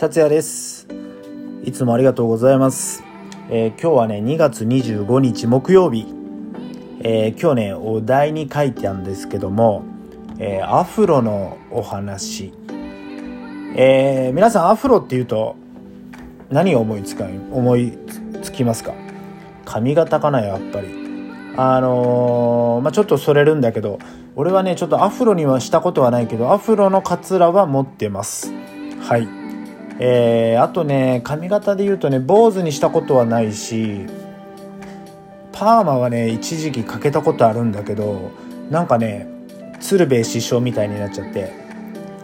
達也です。いつもありがとうございます、えー今日はね2月25日木曜日、えー今日ねお題に書いてあるんですけども、えーアフロのお話、え皆さんアフロっていうと何を思いつか思いつきますか？髪型かなやっぱり。あのまあ、ちょっとそれるんだけど俺はねちょっとアフロにはしたことはないけどアフロのカツラは持ってます。はい。えーあとね髪型で言うとね坊主にしたことはないしパーマはね一時期かけたことあるんだけどなんかね鶴瓶師匠みたいになっちゃって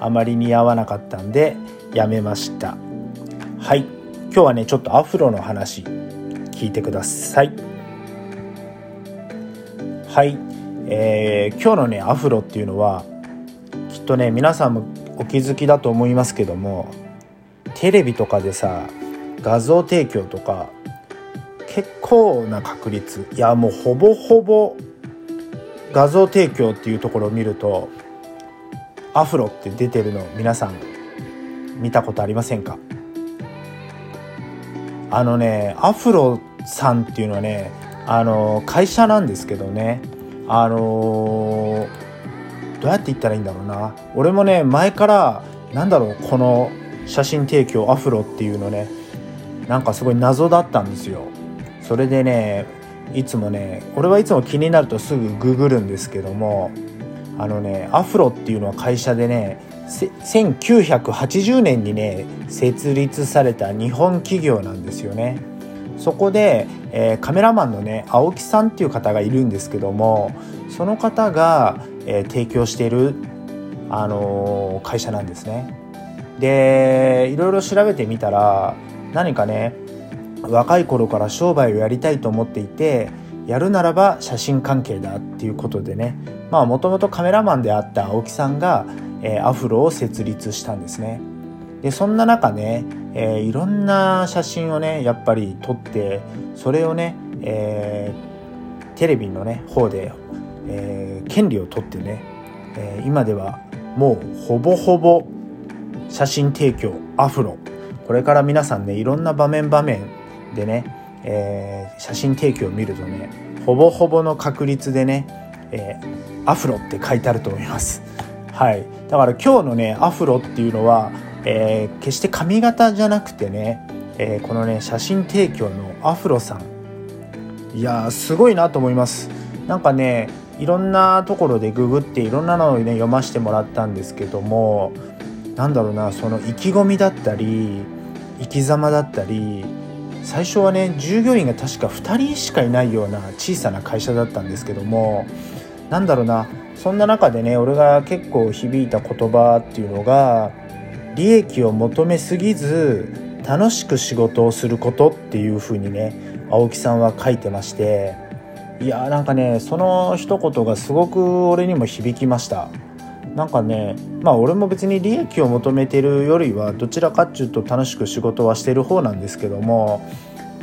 あまり似合わなかったんでやめました。はい。今日はねちょっとアフロの話聞いてください。はい、えー今日のねアフロっていうのはきっとね皆さんもお気づきだと思いますけどもテレビとかでさ画像提供とか結構な確率。いやもうほぼほぼ画像提供っていうところを見るとアフロって出てるの皆さん見たことありませんか？あのねアフロさんっていうのはねあの会社なんですけどねあのどうやって言ったらいいんだろうな。俺もね前からなんだろうこの写真提供アフロっていうのねなんかすごい謎だったんですよ。それでねいつもね俺はいつも気になるとすぐググるんですけどもあのねアフロっていうのは会社でね1980年にね設立された日本企業なんですよね。そこで、えーカメラマンのね青木さんっていう方がいるんですけどもその方が、えー提供している、あのー会社なんですね。でいろいろ調べてみたら何かね若い頃から商売をやりたいと思っていてやるならば写真関係だっていうことでねまあもともとカメラマンであった青木さんが、えーアフロを設立したんですね。でそんな中ね、えーいろんな写真をねやっぱり撮ってそれをね、えーテレビのね方で、えー権利を取ってね、えー今ではもうほぼほぼ写真提供アフロ。これから皆さんねいろんな場面場面でね、えー写真提供を見るとねほぼほぼの確率でね、えーアフロって書いてあると思います。はい。だから今日のねアフロっていうのは、えー決して髪型じゃなくてね、えーこのね写真提供のアフロさん。いやーすごいなと思います。なんかねいろんなところでググっていろんなのをね読ませてもらったんですけどもなんだろうなその意気込みだったり生き様だったり最初はね従業員が確か2人しかいないような小さな会社だったんですけどもなんだろうなそんな中でね俺が結構響いた言葉っていうのが利益を求めすぎず楽しく仕事をすることっていう風にね青木さんは書いてましていやーなんかねその一言がすごく俺にも響きました。なんかねまあ俺も別に利益を求めてるよりはどちらかっていうと楽しく仕事はしてる方なんですけども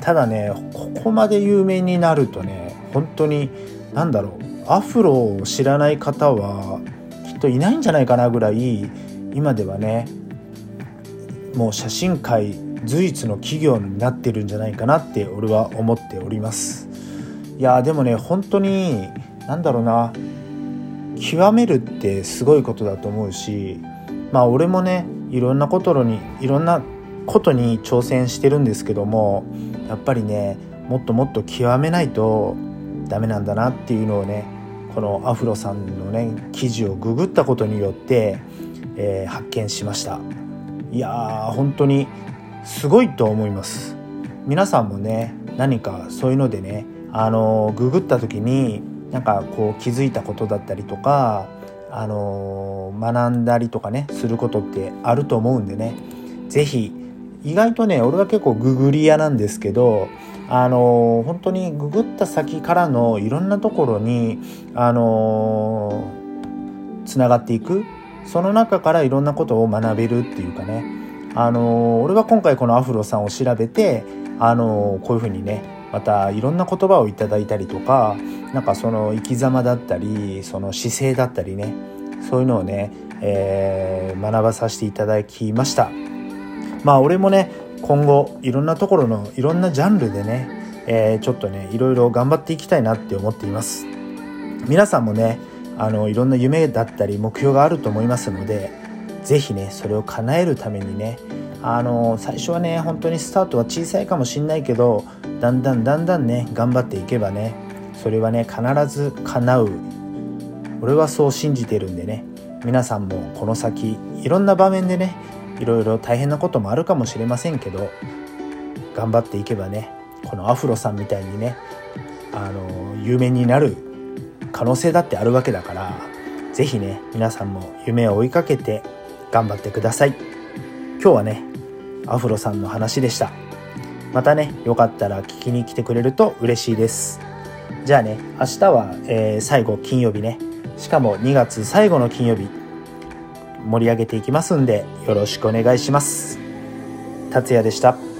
ただねここまで有名になるとね本当に何だろうアフロを知らない方はきっといないんじゃないかなぐらい今ではねもう写真界随一の企業になってるんじゃないかなって俺は思っております。いやーでもね本当に何だろうな極めるってすごいことだと思うしまあ俺もねいろんなことにいろんなことに挑戦してるんですけどもやっぱりねもっともっと極めないとダメなんだなっていうのをねこのアフロさんのね記事をググったことによって、えー発見しました。いやー本当にすごいと思います。皆さんもね何かそういうのでねあのググった時になんかこう気づいたことだったりとかあの学んだりとかねすることってあると思うんでね。是非意外とね俺は結構ググり屋なんですけどあの本当にググった先からのいろんなところにあのつながっていく。その中からいろんなことを学べるっていうかね。あの俺は今回このアフロさんを調べてあのこういうふうにねまたいろんな言葉をいただいたりとかなんかその生き様だったりその姿勢だったりねそういうのをね、えー学ばさせていただきました。まあ俺もね今後いろんなところのいろんなジャンルでね、えー、ちょっとねいろいろ頑張っていきたいなって思っています。皆さんもねあのいろんな夢だったり目標があると思いますので是非ねそれを叶えるためにねあの最初はね本当にスタートは小さいかもしんないけどだんだんだんだんね頑張っていけばねそれはね必ず叶う。俺はそう信じてるんでね皆さんもこの先いろんな場面でねいろいろ大変なこともあるかもしれませんけど頑張っていけばねこのアフロさんみたいにねあの有名になる可能性だってあるわけだから是非ね皆さんも夢を追いかけて頑張ってください。今日はねアフロさんの話でした。またねよかったら聞きに来てくれると嬉しいです。じゃあね明日は、えー、最後金曜日ね。しかも2月最後の金曜日盛り上げていきますんでよろしくお願いします。達也でした。